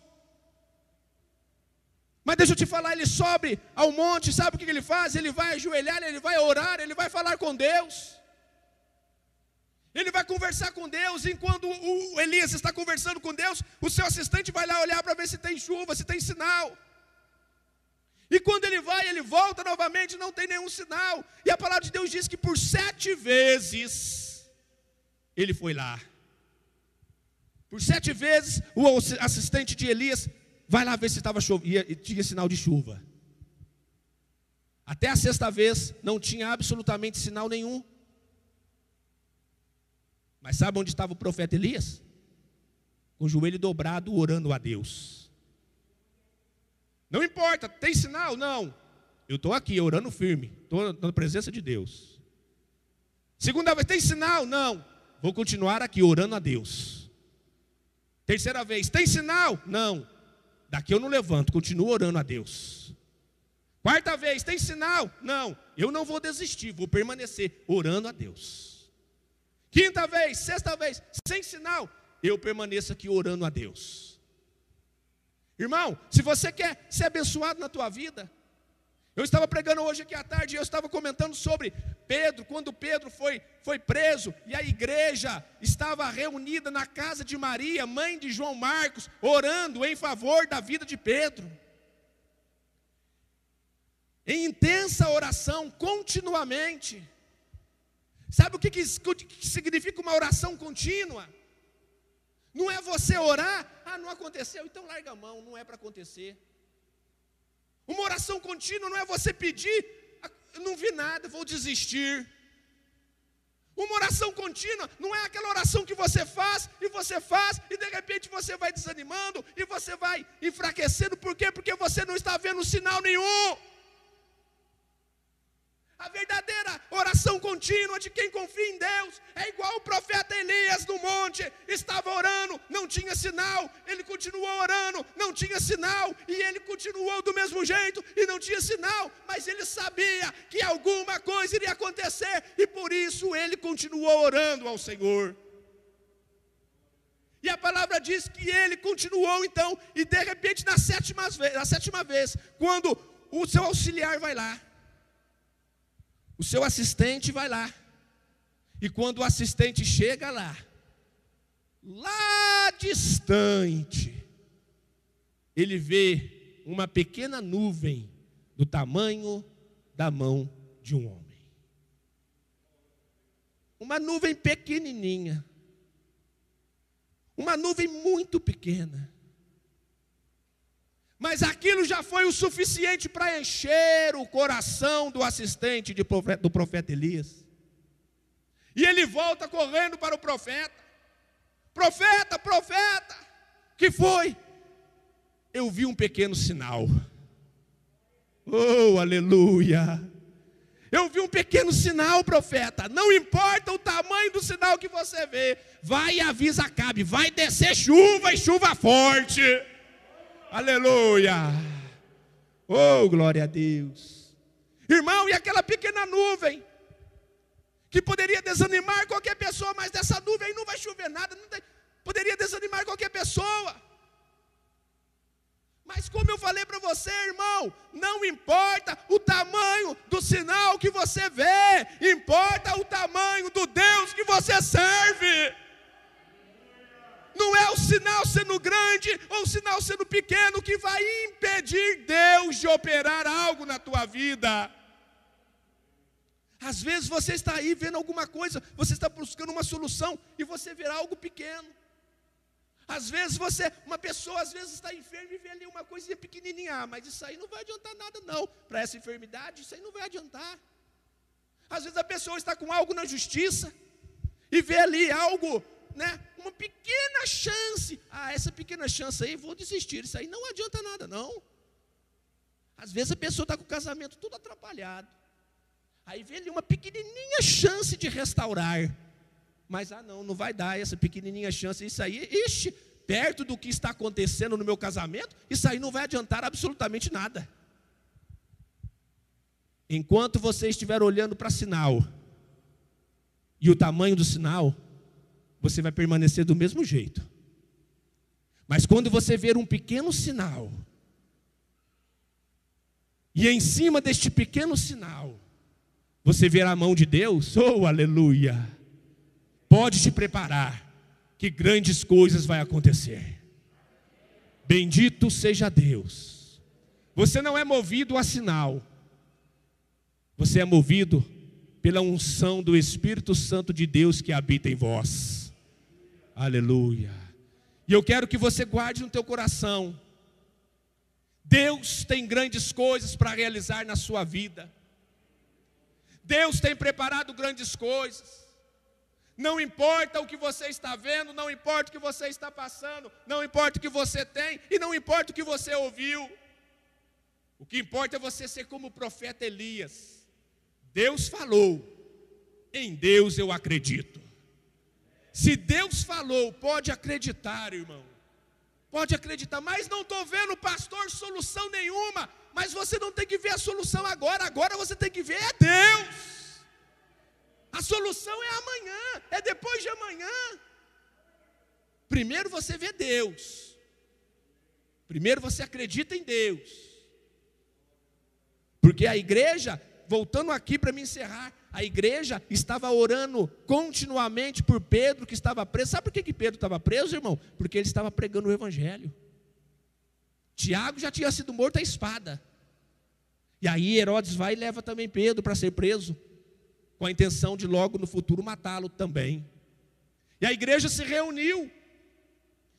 Mas deixa eu te falar, ele sobe ao monte, sabe o que ele faz? Ele vai ajoelhar, ele vai orar, ele vai falar com Deus. Ele vai conversar com Deus, enquanto o Elias está conversando com Deus, o seu assistente vai lá olhar para ver se tem chuva, se tem sinal. E quando ele vai, ele volta novamente, não tem nenhum sinal. E a palavra de Deus diz que por sete vezes ele foi lá. Por sete vezes o assistente de Elias vai lá ver se estava e tinha sinal de chuva. Até a sexta vez não tinha absolutamente sinal nenhum. Mas sabe onde estava o profeta Elias? Com o joelho dobrado, orando a Deus. Não importa, tem sinal? Não. Eu estou aqui orando firme, estou na presença de Deus. Segunda vez, tem sinal? Não. Vou continuar aqui orando a Deus. Terceira vez, tem sinal? Não. Daqui eu não levanto, continuo orando a Deus. Quarta vez, tem sinal? Não. Eu não vou desistir, vou permanecer orando a Deus. Quinta vez, sexta vez, sem sinal, eu permaneço aqui orando a Deus. Irmão, se você quer ser abençoado na tua vida, eu estava pregando hoje aqui à tarde e eu estava comentando sobre Pedro, quando Pedro foi, foi preso e a igreja estava reunida na casa de Maria, mãe de João Marcos, orando em favor da vida de Pedro. Em intensa oração, continuamente. Sabe o que, que, significa uma oração contínua? Não é você orar, ah, não aconteceu, então larga a mão, não é para acontecer. Uma oração contínua não é você pedir, ah, não vi nada, vou desistir. Uma oração contínua não é aquela oração que você faz e você faz e de repente você vai desanimando e você vai enfraquecendo, por quê? Porque você não está vendo sinal nenhum. A verdadeira oração contínua de quem confia em Deus é igual o profeta Elias no monte, estava orando, não tinha sinal, ele continuou orando, não tinha sinal, e ele continuou do mesmo jeito e não tinha sinal, mas ele sabia que alguma coisa iria acontecer e por isso ele continuou orando ao Senhor. E a palavra diz que ele continuou então, e de repente, na sétima vez, na sétima vez quando o seu auxiliar vai lá, o seu assistente vai lá. E quando o assistente chega lá, lá distante, ele vê uma pequena nuvem do tamanho da mão de um homem. Uma nuvem pequenininha. Uma nuvem muito pequena. Mas aquilo já foi o suficiente para encher o coração do assistente do profeta Elias. E ele volta correndo para o profeta: Profeta, profeta, que foi? Eu vi um pequeno sinal. Oh, aleluia! Eu vi um pequeno sinal, profeta. Não importa o tamanho do sinal que você vê, vai e avisa Cabe, vai descer chuva e chuva forte. Aleluia! Oh, glória a Deus. Irmão, e aquela pequena nuvem que poderia desanimar qualquer pessoa, mas dessa nuvem aí não vai chover nada, tem, poderia desanimar qualquer pessoa. Mas como eu falei para você, irmão, não importa o tamanho do sinal que você vê, importa o tamanho do Deus que você serve. Não é o sinal sendo grande ou o sinal sendo pequeno que vai impedir Deus de operar algo na tua vida. Às vezes você está aí vendo alguma coisa, você está buscando uma solução e você verá algo pequeno. Às vezes você, uma pessoa às vezes está enferma e vê ali uma coisinha pequenininha, ah, mas isso aí não vai adiantar nada não. Para essa enfermidade, isso aí não vai adiantar. Às vezes a pessoa está com algo na justiça e vê ali algo, né, uma pequena chance. Ah, essa pequena chance aí, vou desistir. Isso aí não adianta nada não. Às vezes a pessoa está com o casamento tudo atrapalhado. Aí vê ali uma pequenininha chance de restaurar. Mas, ah, não, não vai dar essa pequenininha chance. Isso aí, ixi, perto do que está acontecendo no meu casamento, isso aí não vai adiantar absolutamente nada. Enquanto você estiver olhando para sinal, e o tamanho do sinal, você vai permanecer do mesmo jeito. Mas quando você ver um pequeno sinal, e em cima deste pequeno sinal, você verá a mão de Deus, oh aleluia! Pode te preparar, que grandes coisas vai acontecer. Bendito seja Deus. Você não é movido a sinal. Você é movido pela unção do Espírito Santo de Deus que habita em vós. Aleluia. E eu quero que você guarde no teu coração. Deus tem grandes coisas para realizar na sua vida. Deus tem preparado grandes coisas. Não importa o que você está vendo, não importa o que você está passando, não importa o que você tem e não importa o que você ouviu. O que importa é você ser como o profeta Elias. Deus falou, em Deus eu acredito. Se Deus falou, pode acreditar, irmão. Pode acreditar, mas não estou vendo, pastor, solução nenhuma. Mas você não tem que ver a solução agora, agora você tem que ver é Deus. A solução é amanhã, é depois de amanhã. Primeiro você vê Deus. Primeiro você acredita em Deus. Porque a igreja, voltando aqui para me encerrar, a igreja estava orando continuamente por Pedro que estava preso. Sabe por que, que Pedro estava preso, irmão? Porque ele estava pregando o evangelho. Tiago já tinha sido morto à espada. E aí Herodes vai e leva também Pedro para ser preso com a intenção de logo no futuro matá-lo também. E a igreja se reuniu.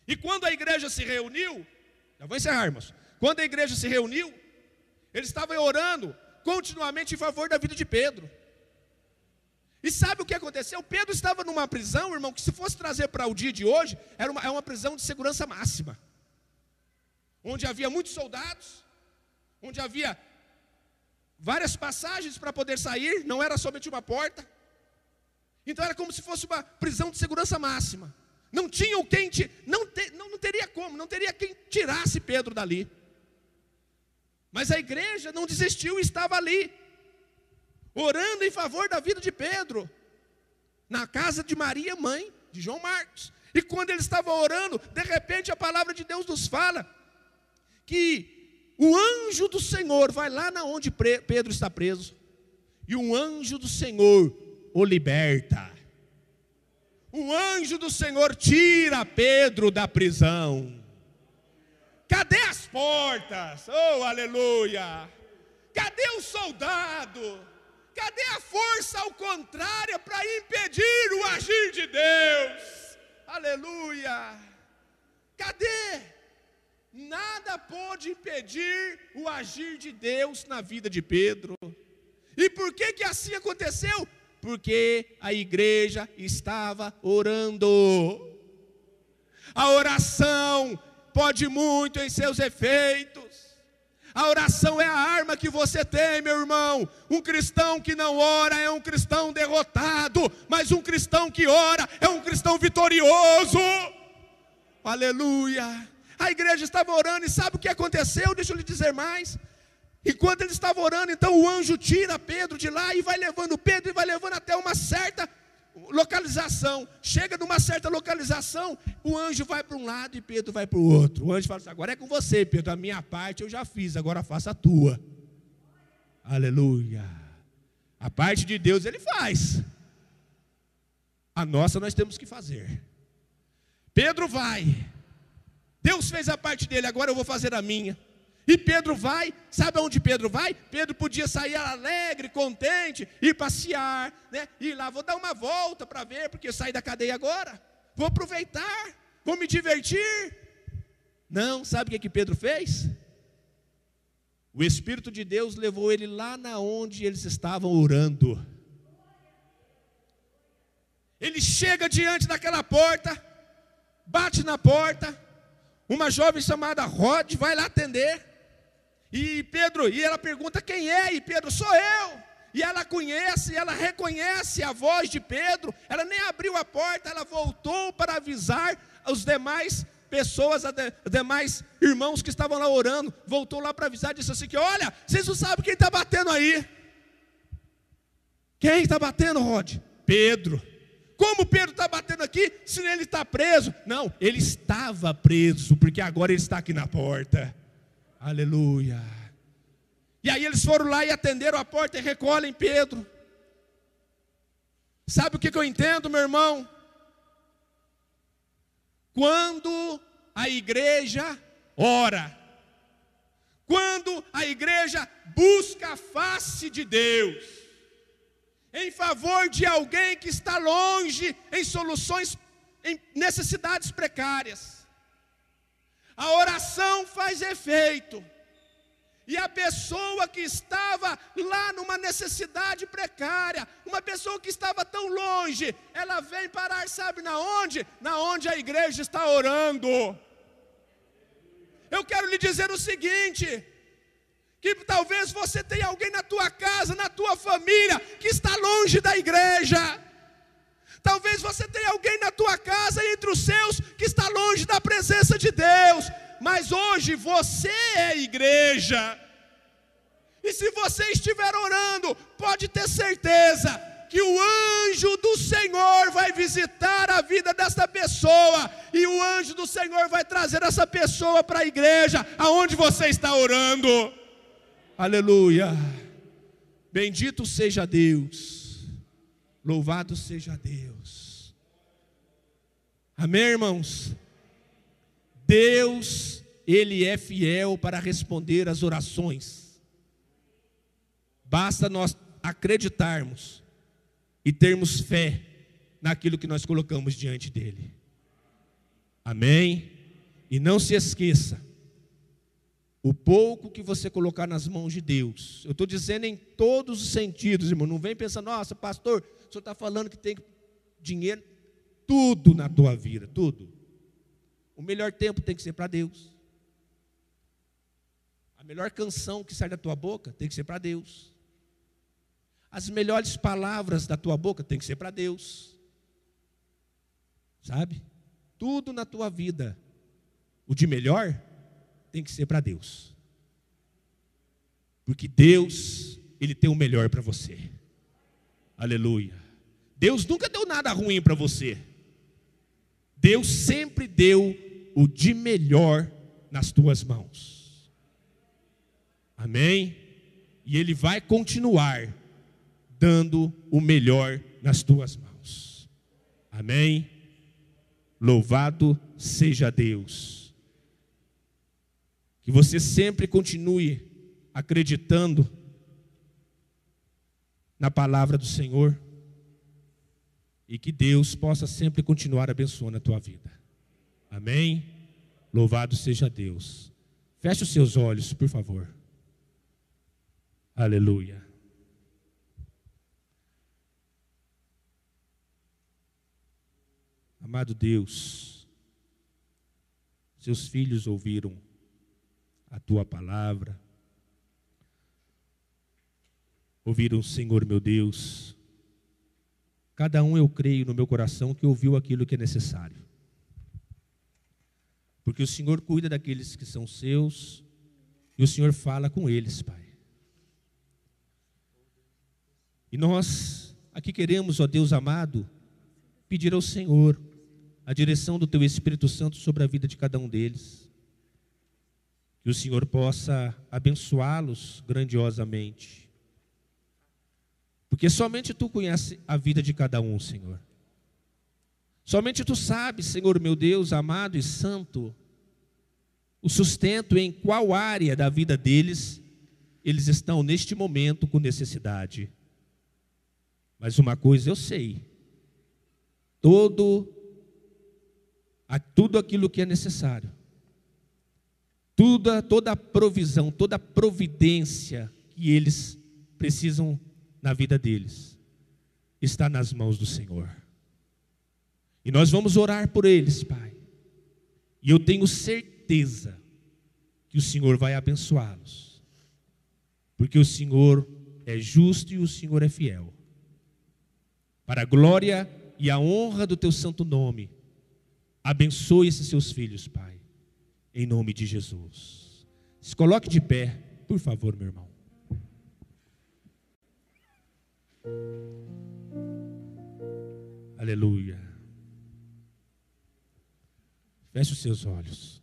E quando a igreja se reuniu, já vou encerrar, irmãos. Quando a igreja se reuniu, eles estavam orando continuamente em favor da vida de Pedro. E sabe o que aconteceu? Pedro estava numa prisão, irmão, que se fosse trazer para o dia de hoje, era uma, é uma prisão de segurança máxima. Onde havia muitos soldados, onde havia várias passagens para poder sair, não era somente uma porta. Então era como se fosse uma prisão de segurança máxima. Não tinha quem não, te, não, não teria como, não teria quem tirasse Pedro dali. Mas a igreja não desistiu e estava ali, orando em favor da vida de Pedro, na casa de Maria, mãe de João Marcos. E quando ele estava orando, de repente a palavra de Deus nos fala que o anjo do Senhor vai lá na onde Pedro está preso, e um anjo do Senhor o liberta. O anjo do Senhor tira Pedro da prisão. Cadê as portas? Oh, aleluia! Cadê o soldado? Cadê a força ao contrário para impedir o agir de Deus? Aleluia! Cadê? Nada pôde impedir o agir de Deus na vida de Pedro. E por que que assim aconteceu? Porque a igreja estava orando. A oração pode muito em seus efeitos. A oração é a arma que você tem, meu irmão. Um cristão que não ora é um cristão derrotado, mas um cristão que ora é um cristão vitorioso. Aleluia. A igreja estava orando e sabe o que aconteceu? Deixa eu lhe dizer mais. Enquanto ele estava orando, então o anjo tira Pedro de lá e vai levando Pedro e vai levando até uma certa localização. Chega numa certa localização, o anjo vai para um lado e Pedro vai para o outro. O anjo fala assim: agora é com você, Pedro. A minha parte eu já fiz, agora faça a tua. Aleluia. A parte de Deus ele faz. A nossa nós temos que fazer. Pedro vai. Deus fez a parte dele, agora eu vou fazer a minha. E Pedro vai, sabe aonde Pedro vai? Pedro podia sair alegre, contente, ir passear, né? Ir lá, vou dar uma volta para ver, porque eu saí da cadeia agora. Vou aproveitar, vou me divertir. Não, sabe o que, que Pedro fez? O Espírito de Deus levou ele lá na onde eles estavam orando. Ele chega diante daquela porta, bate na porta, uma jovem chamada Rod vai lá atender. E Pedro, e ela pergunta quem é, e Pedro, sou eu. E ela conhece, ela reconhece a voz de Pedro. Ela nem abriu a porta, ela voltou para avisar os demais pessoas, os demais irmãos que estavam lá orando. Voltou lá para avisar, disse assim: que olha, vocês não sabem quem está batendo aí. Quem está batendo, Rod? Pedro. Como Pedro está batendo aqui, se ele está preso? Não, ele estava preso, porque agora ele está aqui na porta. Aleluia. E aí eles foram lá e atenderam a porta e recolhem Pedro. Sabe o que, que eu entendo, meu irmão? Quando a igreja ora, quando a igreja busca a face de Deus, em favor de alguém que está longe, em soluções, em necessidades precárias, a oração faz efeito. E a pessoa que estava lá numa necessidade precária, uma pessoa que estava tão longe, ela vem parar, sabe na onde? Na onde a igreja está orando. Eu quero lhe dizer o seguinte: que talvez você tenha alguém na tua casa, na tua família, que está longe da igreja. Talvez você tenha alguém na tua casa entre os seus hoje você é igreja. E se você estiver orando, pode ter certeza que o anjo do Senhor vai visitar a vida desta pessoa, e o anjo do Senhor vai trazer essa pessoa para a igreja, aonde você está orando. Aleluia. Bendito seja Deus. Louvado seja Deus. Amém, irmãos? Deus, Ele é fiel para responder às orações. Basta nós acreditarmos e termos fé naquilo que nós colocamos diante dEle. Amém? E não se esqueça, o pouco que você colocar nas mãos de Deus, eu estou dizendo em todos os sentidos, irmão, não vem pensando, nossa, pastor, senhor está falando que tem dinheiro, tudo na tua vida, tudo. O melhor tempo tem que ser para Deus. A melhor canção que sai da tua boca tem que ser para Deus. As melhores palavras da tua boca tem que ser para Deus. Sabe? Tudo na tua vida, o de melhor, tem que ser para Deus. Porque Deus, Ele tem o melhor para você. Aleluia. Deus nunca deu nada ruim para você. Deus sempre deu o de melhor nas tuas mãos. Amém? E Ele vai continuar dando o melhor nas tuas mãos. Amém? Louvado seja Deus. Que você sempre continue acreditando na palavra do Senhor e que Deus possa sempre continuar abençoando a tua vida. Amém? Louvado seja Deus. Feche os seus olhos, por favor. Aleluia. Amado Deus, seus filhos ouviram a tua palavra, ouviram Senhor meu Deus. Cada um eu creio no meu coração que ouviu aquilo que é necessário. Porque o Senhor cuida daqueles que são seus e o Senhor fala com eles, Pai. E nós aqui queremos, ó Deus amado, pedir ao Senhor a direção do Teu Espírito Santo sobre a vida de cada um deles. Que o Senhor possa abençoá-los grandiosamente. Porque somente Tu conheces a vida de cada um, Senhor. Somente Tu sabes, Senhor meu Deus, amado e santo, o sustento em qual área da vida deles eles estão neste momento com necessidade. Mas uma coisa eu sei: todo a tudo aquilo que é necessário. Toda, toda a provisão, toda a providência que eles precisam na vida deles, está nas mãos do Senhor. E nós vamos orar por eles, Pai. E eu tenho certeza que o Senhor vai abençoá-los, porque o Senhor é justo e o Senhor é fiel. Para a glória e a honra do teu santo nome, Abençoe esses seus filhos, Pai, em nome de Jesus. Se coloque de pé, por favor, meu irmão. Aleluia. Feche os seus olhos.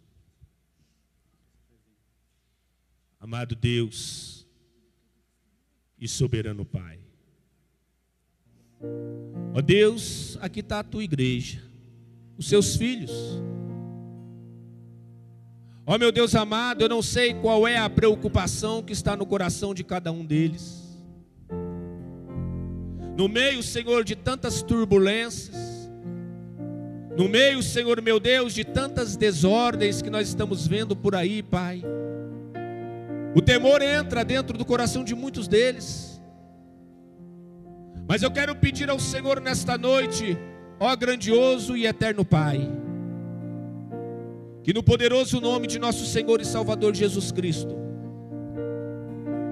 Amado Deus e soberano Pai. Ó Deus, aqui está a tua igreja os seus filhos. Ó oh, meu Deus amado, eu não sei qual é a preocupação que está no coração de cada um deles. No meio, Senhor, de tantas turbulências, no meio, Senhor meu Deus, de tantas desordens que nós estamos vendo por aí, Pai. O temor entra dentro do coração de muitos deles. Mas eu quero pedir ao Senhor nesta noite, ó grandioso e eterno Pai, que no poderoso nome de nosso Senhor e Salvador Jesus Cristo,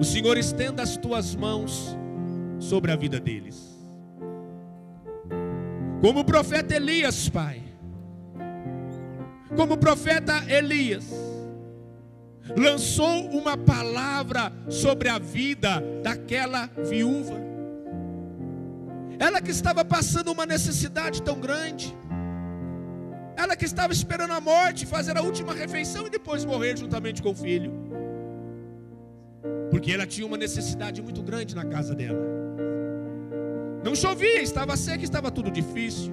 o Senhor estenda as tuas mãos sobre a vida deles. Como o profeta Elias, Pai, como o profeta Elias, lançou uma palavra sobre a vida daquela viúva. Ela que estava passando uma necessidade tão grande. Ela que estava esperando a morte, fazer a última refeição e depois morrer juntamente com o filho. Porque ela tinha uma necessidade muito grande na casa dela. Não chovia, estava seca, estava tudo difícil.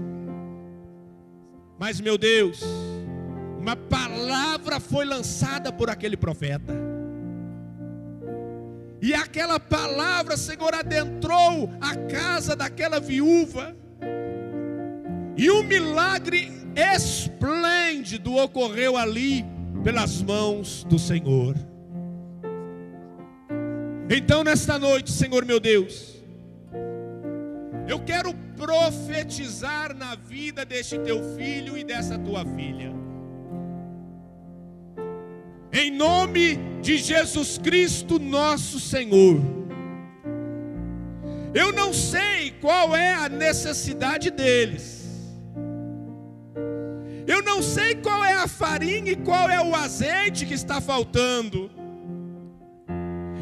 Mas, meu Deus, uma palavra foi lançada por aquele profeta. E aquela palavra, Senhor, adentrou a casa daquela viúva. E um milagre esplêndido ocorreu ali pelas mãos do Senhor. Então, nesta noite, Senhor meu Deus, eu quero profetizar na vida deste teu filho e dessa tua filha em nome de Jesus Cristo, nosso Senhor. Eu não sei qual é a necessidade deles. Eu não sei qual é a farinha e qual é o azeite que está faltando.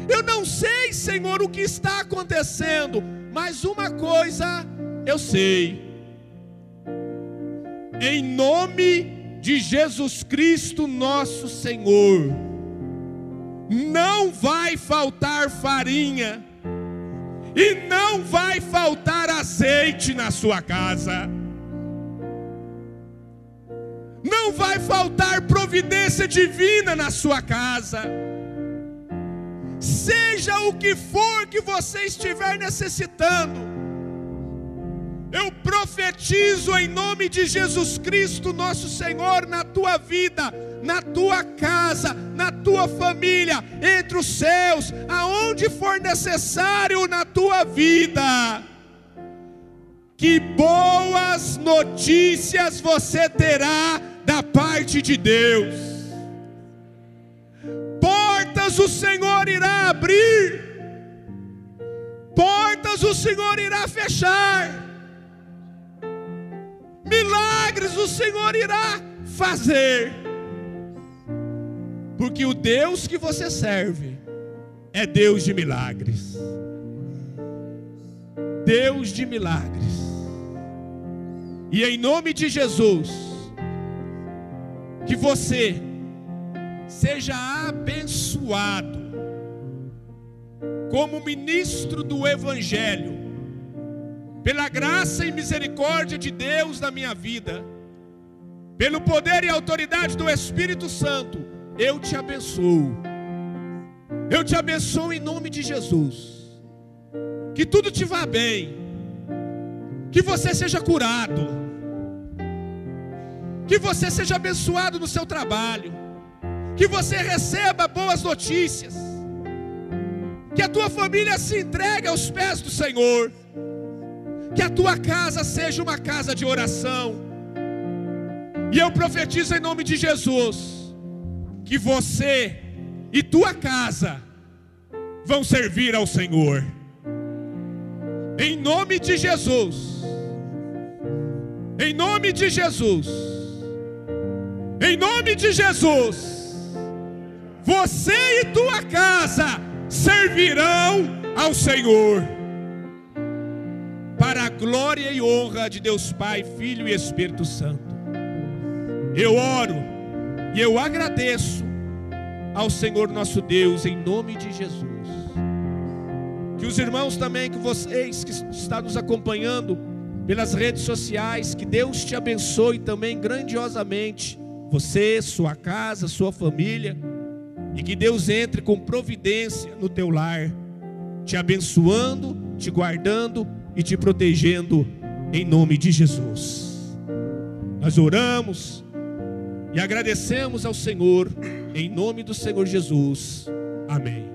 Eu não sei, Senhor, o que está acontecendo, mas uma coisa eu sei. Em nome de Jesus Cristo, nosso Senhor, não vai faltar farinha, e não vai faltar azeite na sua casa, não vai faltar providência divina na sua casa, seja o que for que você estiver necessitando, eu profetizo em nome de Jesus Cristo, nosso Senhor, na tua vida, na tua casa, na tua família, entre os céus, aonde for necessário na tua vida. Que boas notícias você terá da parte de Deus. Portas o Senhor irá abrir portas o Senhor irá fechar. Milagres o Senhor irá fazer. Porque o Deus que você serve é Deus de milagres. Deus de milagres. E em nome de Jesus, que você seja abençoado como ministro do Evangelho, pela graça e misericórdia de Deus na minha vida, pelo poder e autoridade do Espírito Santo, eu te abençoo. Eu te abençoo em nome de Jesus. Que tudo te vá bem. Que você seja curado. Que você seja abençoado no seu trabalho. Que você receba boas notícias. Que a tua família se entregue aos pés do Senhor. Que a tua casa seja uma casa de oração. E eu profetizo em nome de Jesus. Que você e tua casa vão servir ao Senhor. Em nome de Jesus. Em nome de Jesus. Em nome de Jesus. Você e tua casa servirão ao Senhor. Glória e honra de Deus Pai, Filho e Espírito Santo. Eu oro e eu agradeço ao Senhor nosso Deus em nome de Jesus. Que os irmãos também, que vocês que estão nos acompanhando pelas redes sociais, que Deus te abençoe também grandiosamente, você, sua casa, sua família, e que Deus entre com providência no teu lar, te abençoando, te guardando e te protegendo em nome de Jesus. Nós oramos e agradecemos ao Senhor em nome do Senhor Jesus. Amém.